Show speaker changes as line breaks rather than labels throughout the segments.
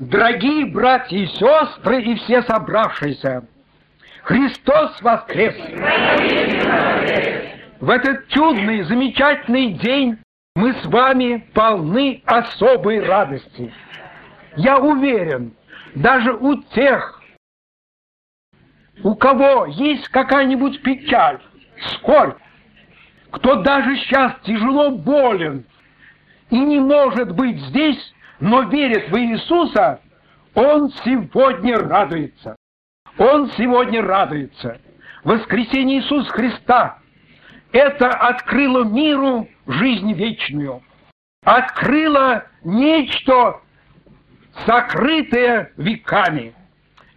Дорогие братья и сестры и все собравшиеся, Христос воскрес! В этот чудный, замечательный день мы с вами полны особой радости. Я уверен, даже у тех, у кого есть какая-нибудь печаль, скорбь, кто даже сейчас тяжело болен и не может быть здесь, но верит в Иисуса, он сегодня радуется. Он сегодня радуется. Воскресение Иисуса Христа – это открыло миру жизнь вечную. Открыло нечто сокрытое веками.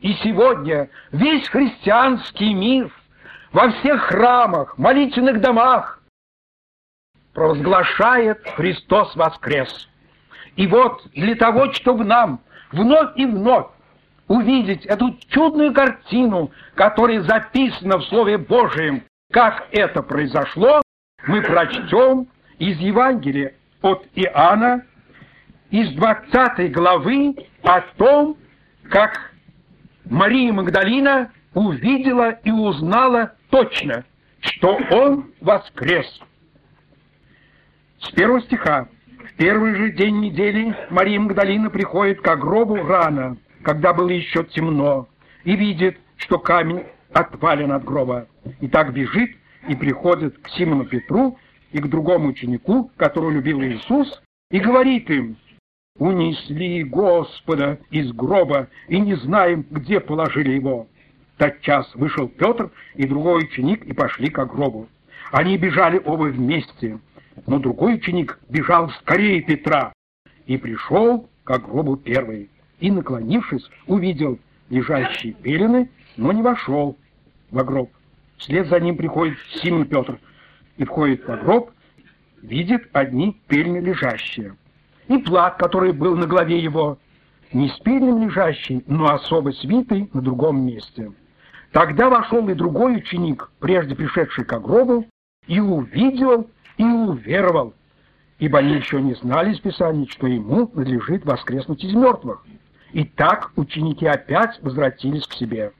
И сегодня весь христианский мир во всех храмах, молитвенных домах провозглашает Христос воскрес. И вот для того, чтобы нам вновь и вновь увидеть эту чудную картину, которая записана в Слове Божьем, как это произошло, мы прочтем из Евангелия от Иоанна, из 20 главы о том, как Мария Магдалина увидела и узнала точно, что он воскрес. С первого стиха. В первый же день недели Мария Магдалина приходит к гробу рано, когда было еще темно, и видит, что камень отвален от гроба. И так бежит и приходит к Симону Петру и к другому ученику, которого любил Иисус, и говорит им, «Унесли Господа из гроба, и не знаем, где положили его». Тотчас вышел Петр и другой ученик и пошли к гробу. Они бежали оба вместе, но другой ученик бежал скорее Петра и пришел к гробу первый, и, наклонившись, увидел лежащие пелены, но не вошел в гроб. Вслед за ним приходит Симон Петр и входит в гроб, видит одни пельны лежащие. И плат, который был на голове его, не с пельным лежащий, но особо свитый на другом месте. Тогда вошел и другой ученик, прежде пришедший к гробу, и увидел, и уверовал, ибо они еще не знали из Писаний, что ему надлежит воскреснуть из мертвых. И так ученики опять возвратились к себе.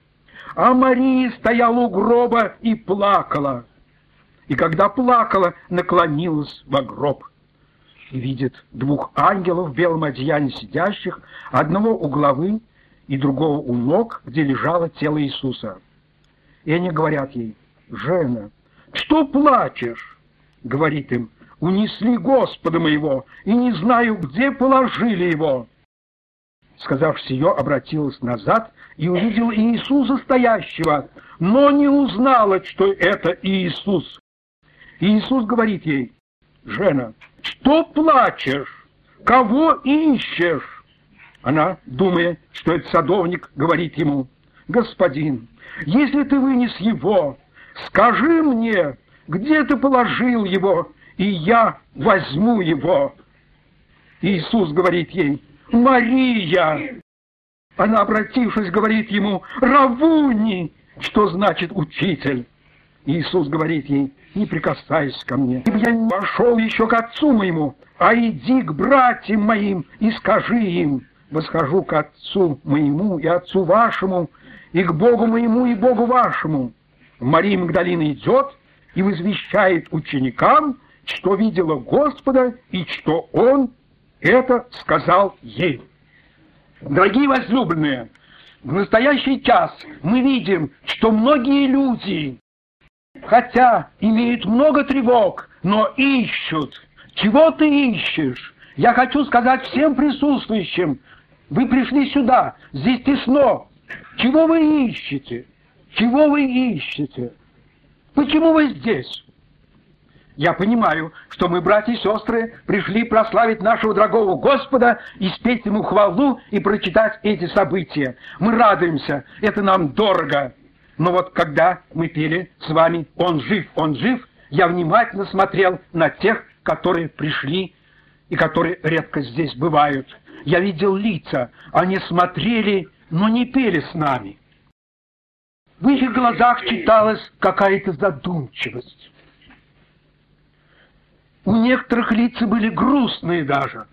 А Мария стояла у гроба и плакала. И когда плакала, наклонилась во гроб. И видит двух ангелов в белом одеянии сидящих, одного у головы и другого у ног, где лежало тело Иисуса. И они говорят ей, «Жена, что плачешь?» Говорит им, «Унесли Господа моего, и не знаю, где положили его». Сказав сие, обратилась назад и увидела Иисуса стоящего, но не узнала, что это Иисус. Иисус говорит ей, «Жена, что плачешь? Кого ищешь?» Она, думая, что это садовник, говорит ему, «Господин, если ты вынес его, скажи мне, где ты положил его, и я возьму его». Иисус говорит ей, «Мария!» Она, обратившись, говорит ему, «Равуни!» что значит «учитель». Иисус говорит ей, «Не прикасайся ко мне, ибо я не пошел еще к отцу моему, а иди к братьям моим и скажи им, восхожу к отцу моему и отцу вашему, и к Богу моему и Богу вашему». Мария Магдалина идет и возвещает ученикам, что видела Господа и что Он это сказал ей. Дорогие возлюбленные, в настоящий час мы видим, что многие люди, хотя имеют много тревог, но ищут. Чего ты ищешь? Я хочу сказать всем присутствующим, вы пришли сюда, здесь тесно. Чего вы ищете? Чего вы ищете? Почему вы здесь? Я понимаю, что мы, братья и сестры, пришли прославить нашего дорогого Господа и спеть Ему хвалу и прочитать эти события. Мы радуемся, это нам дорого. Но вот когда мы пели с вами «Он жив, Он жив», я внимательно смотрел на тех, которые пришли и которые редко здесь бывают. Я видел лица, они смотрели, но не пели с нами. В их глазах читалась какая-то задумчивость. У некоторых лица были грустные даже.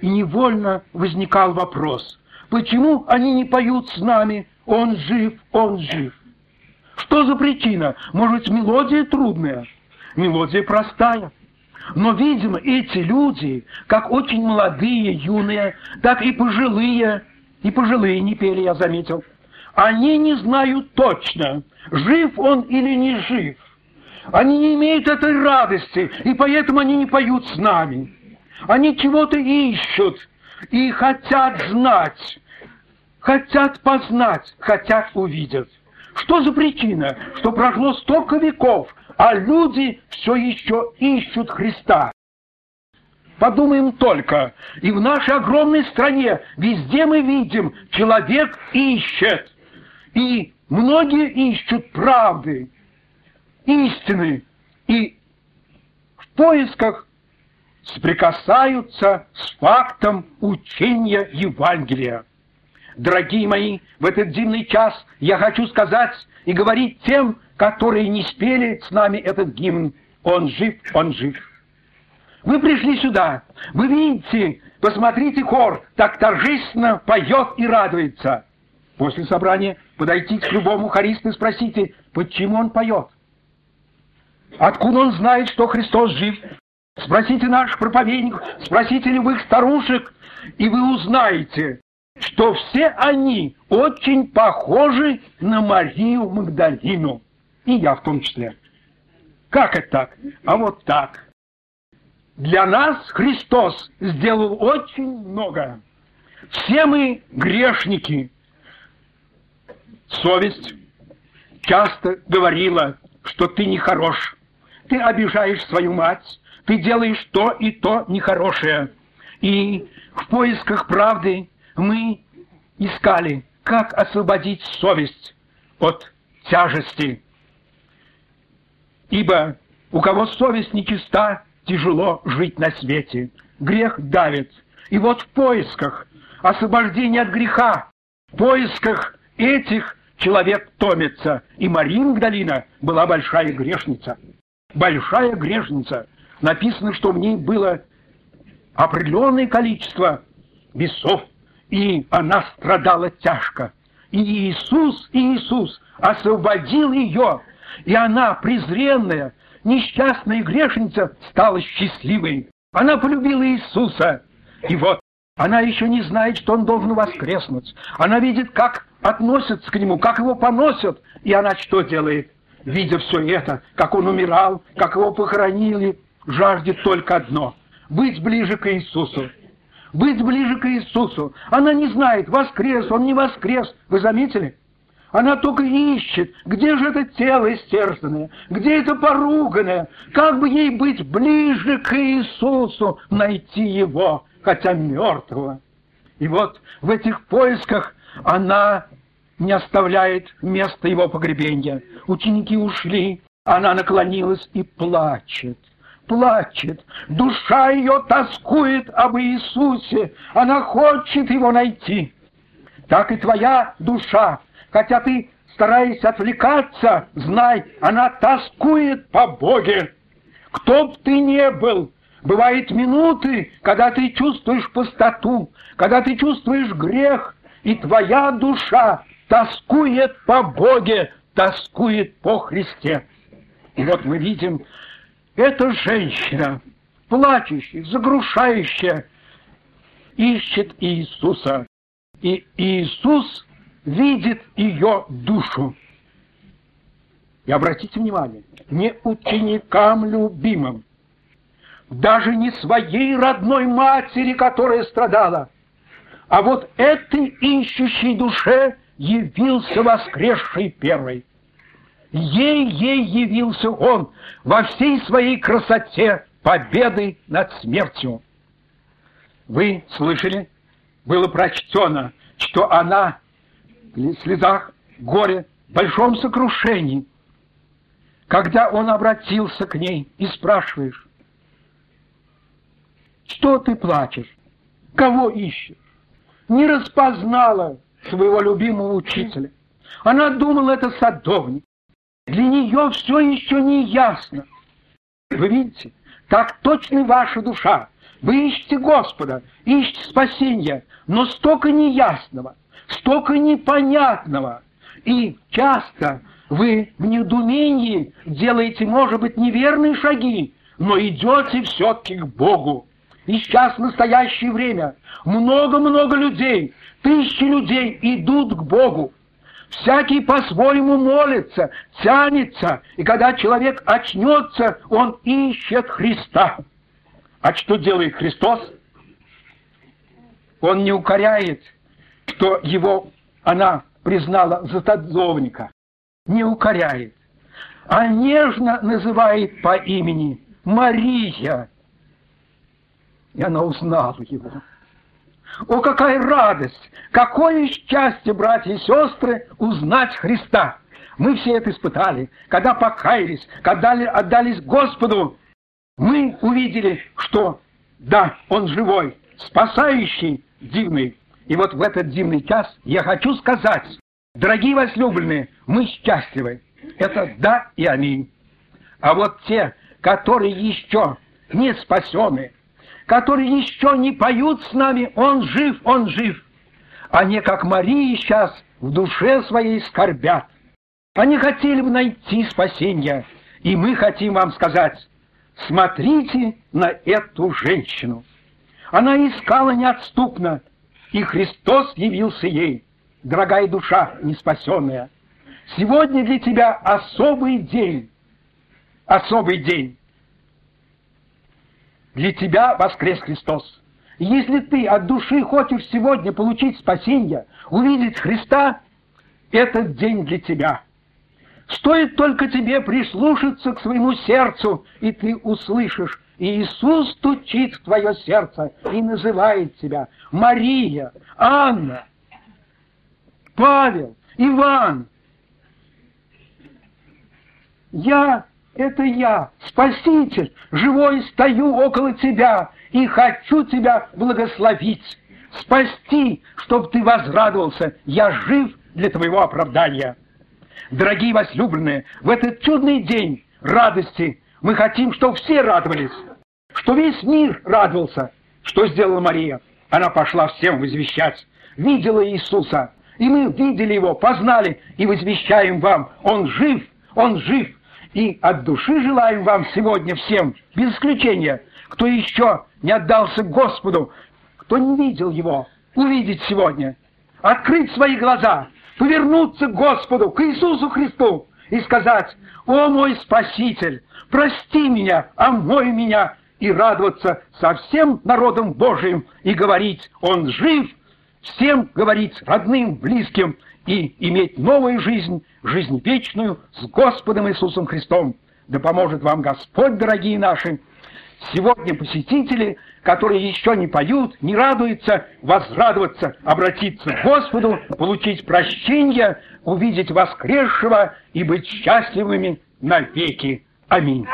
И невольно возникал вопрос, почему они не поют с нами «Он жив, он жив»? Что за причина? Может, мелодия трудная? Мелодия простая. Но, видимо, эти люди, как очень молодые, юные, так и пожилые, и пожилые не пели, я заметил, они не знают точно, жив он или не жив. Они не имеют этой радости, и поэтому они не поют с нами. Они чего-то ищут и хотят знать, хотят познать, хотят увидеть. Что за причина, что прошло столько веков, а люди все еще ищут Христа? Подумаем только, и в нашей огромной стране везде мы видим, человек ищет. И многие ищут правды, истины, и в поисках соприкасаются с фактом учения Евангелия. Дорогие мои, в этот дивный час я хочу сказать и говорить тем, которые не спели с нами этот гимн. Он жив, он жив. Вы пришли сюда, вы видите, посмотрите хор, так торжественно поет и радуется. После собрания подойти к любому хористу и спросите, почему он поет. Откуда он знает, что Христос жив? Спросите наших проповедников, спросите любых старушек, и вы узнаете, что все они очень похожи на Марию Магдалину. И я в том числе. Как это так? А вот так. Для нас Христос сделал очень много. Все мы грешники. Совесть часто говорила, что ты нехорош. Ты обижаешь свою мать, ты делаешь то и то нехорошее. И в поисках правды мы искали, как освободить совесть от тяжести. Ибо у кого совесть нечиста, тяжело жить на свете. Грех давит. И вот в поисках освобождения от греха, в поисках этих человек томится. И Мария Магдалина была большая грешница. Большая грешница. Написано, что в ней было определенное количество бесов, и она страдала тяжко. И Иисус, Иисус освободил ее, и она, презренная, несчастная грешница, стала счастливой. Она полюбила Иисуса. И вот она еще не знает, что он должен воскреснуть. Она видит, как относятся к нему, как его поносят. И она что делает? Видя все это, как он умирал, как его похоронили, жаждет только одно – быть ближе к Иисусу быть ближе к Иисусу. Она не знает, воскрес, он не воскрес. Вы заметили? Она только ищет, где же это тело истерзанное, где это поруганное, как бы ей быть ближе к Иисусу, найти его, хотя мертвого. И вот в этих поисках она не оставляет места его погребения. Ученики ушли, она наклонилась и плачет плачет, душа ее тоскует об Иисусе, она хочет его найти. Так и твоя душа, хотя ты стараясь отвлекаться, знай, она тоскует по Боге. Кто б ты не был, бывают минуты, когда ты чувствуешь пустоту, когда ты чувствуешь грех, и твоя душа тоскует по Боге, тоскует по Христе. И вот мы видим, эта женщина, плачущая, загрушающая, ищет Иисуса. И Иисус видит ее душу. И обратите внимание, не ученикам любимым, даже не своей родной матери, которая страдала, а вот этой ищущей душе явился воскресший первый. Ей-ей явился он во всей своей красоте победы над смертью. Вы слышали? Было прочтено, что она в слезах, горе, большом сокрушении, когда он обратился к ней и спрашиваешь, что ты плачешь, кого ищешь? Не распознала своего любимого учителя. Она думала, это садовник. Для нее все еще не ясно. Вы видите, так точно ваша душа. Вы ищете Господа, ищете спасения, но столько неясного, столько непонятного. И часто вы в недумении делаете, может быть, неверные шаги, но идете все-таки к Богу. И сейчас, настоящее время, много-много людей, тысячи людей идут к Богу. Всякий по-своему молится, тянется, и когда человек очнется, он ищет Христа. А что делает Христос? Он не укоряет, что его она признала за тазовника. Не укоряет, а нежно называет по имени Мария. И она узнала его. О, какая радость! Какое счастье, братья и сестры, узнать Христа! Мы все это испытали, когда покаялись, когда отдались Господу. Мы увидели, что да, Он живой, спасающий, дивный. И вот в этот дивный час я хочу сказать, дорогие возлюбленные, мы счастливы. Это да и аминь. А вот те, которые еще не спасены, которые еще не поют с нами «Он жив, Он жив», они, как Марии, сейчас в душе своей скорбят. Они хотели бы найти спасение, и мы хотим вам сказать, смотрите на эту женщину. Она искала неотступно, и Христос явился ей, дорогая душа неспасенная. Сегодня для тебя особый день, особый день. Для тебя воскрес Христос. И если ты от души хочешь сегодня получить спасение, увидеть Христа, этот день для тебя. Стоит только тебе прислушаться к своему сердцу, и ты услышишь, Иисус стучит в твое сердце и называет тебя Мария, Анна, Павел, Иван. Я это я, Спаситель, живой стою около тебя и хочу тебя благословить, спасти, чтобы ты возрадовался. Я жив для твоего оправдания. Дорогие возлюбленные, в этот чудный день радости мы хотим, чтобы все радовались, что весь мир радовался. Что сделала Мария? Она пошла всем возвещать. Видела Иисуса, и мы видели Его, познали и возвещаем вам. Он жив, Он жив, и от души желаем вам сегодня всем, без исключения, кто еще не отдался Господу, кто не видел Его, увидеть сегодня, открыть свои глаза, повернуться к Господу, к Иисусу Христу и сказать, «О мой Спаситель, прости меня, омой меня!» и радоваться со всем народом Божиим и говорить, «Он жив!» всем говорить родным, близким и иметь новую жизнь, жизнь вечную с Господом Иисусом Христом. Да поможет вам Господь, дорогие наши. Сегодня посетители, которые еще не поют, не радуются, возрадоваться, обратиться к Господу, получить прощение, увидеть воскресшего и быть счастливыми навеки. Аминь.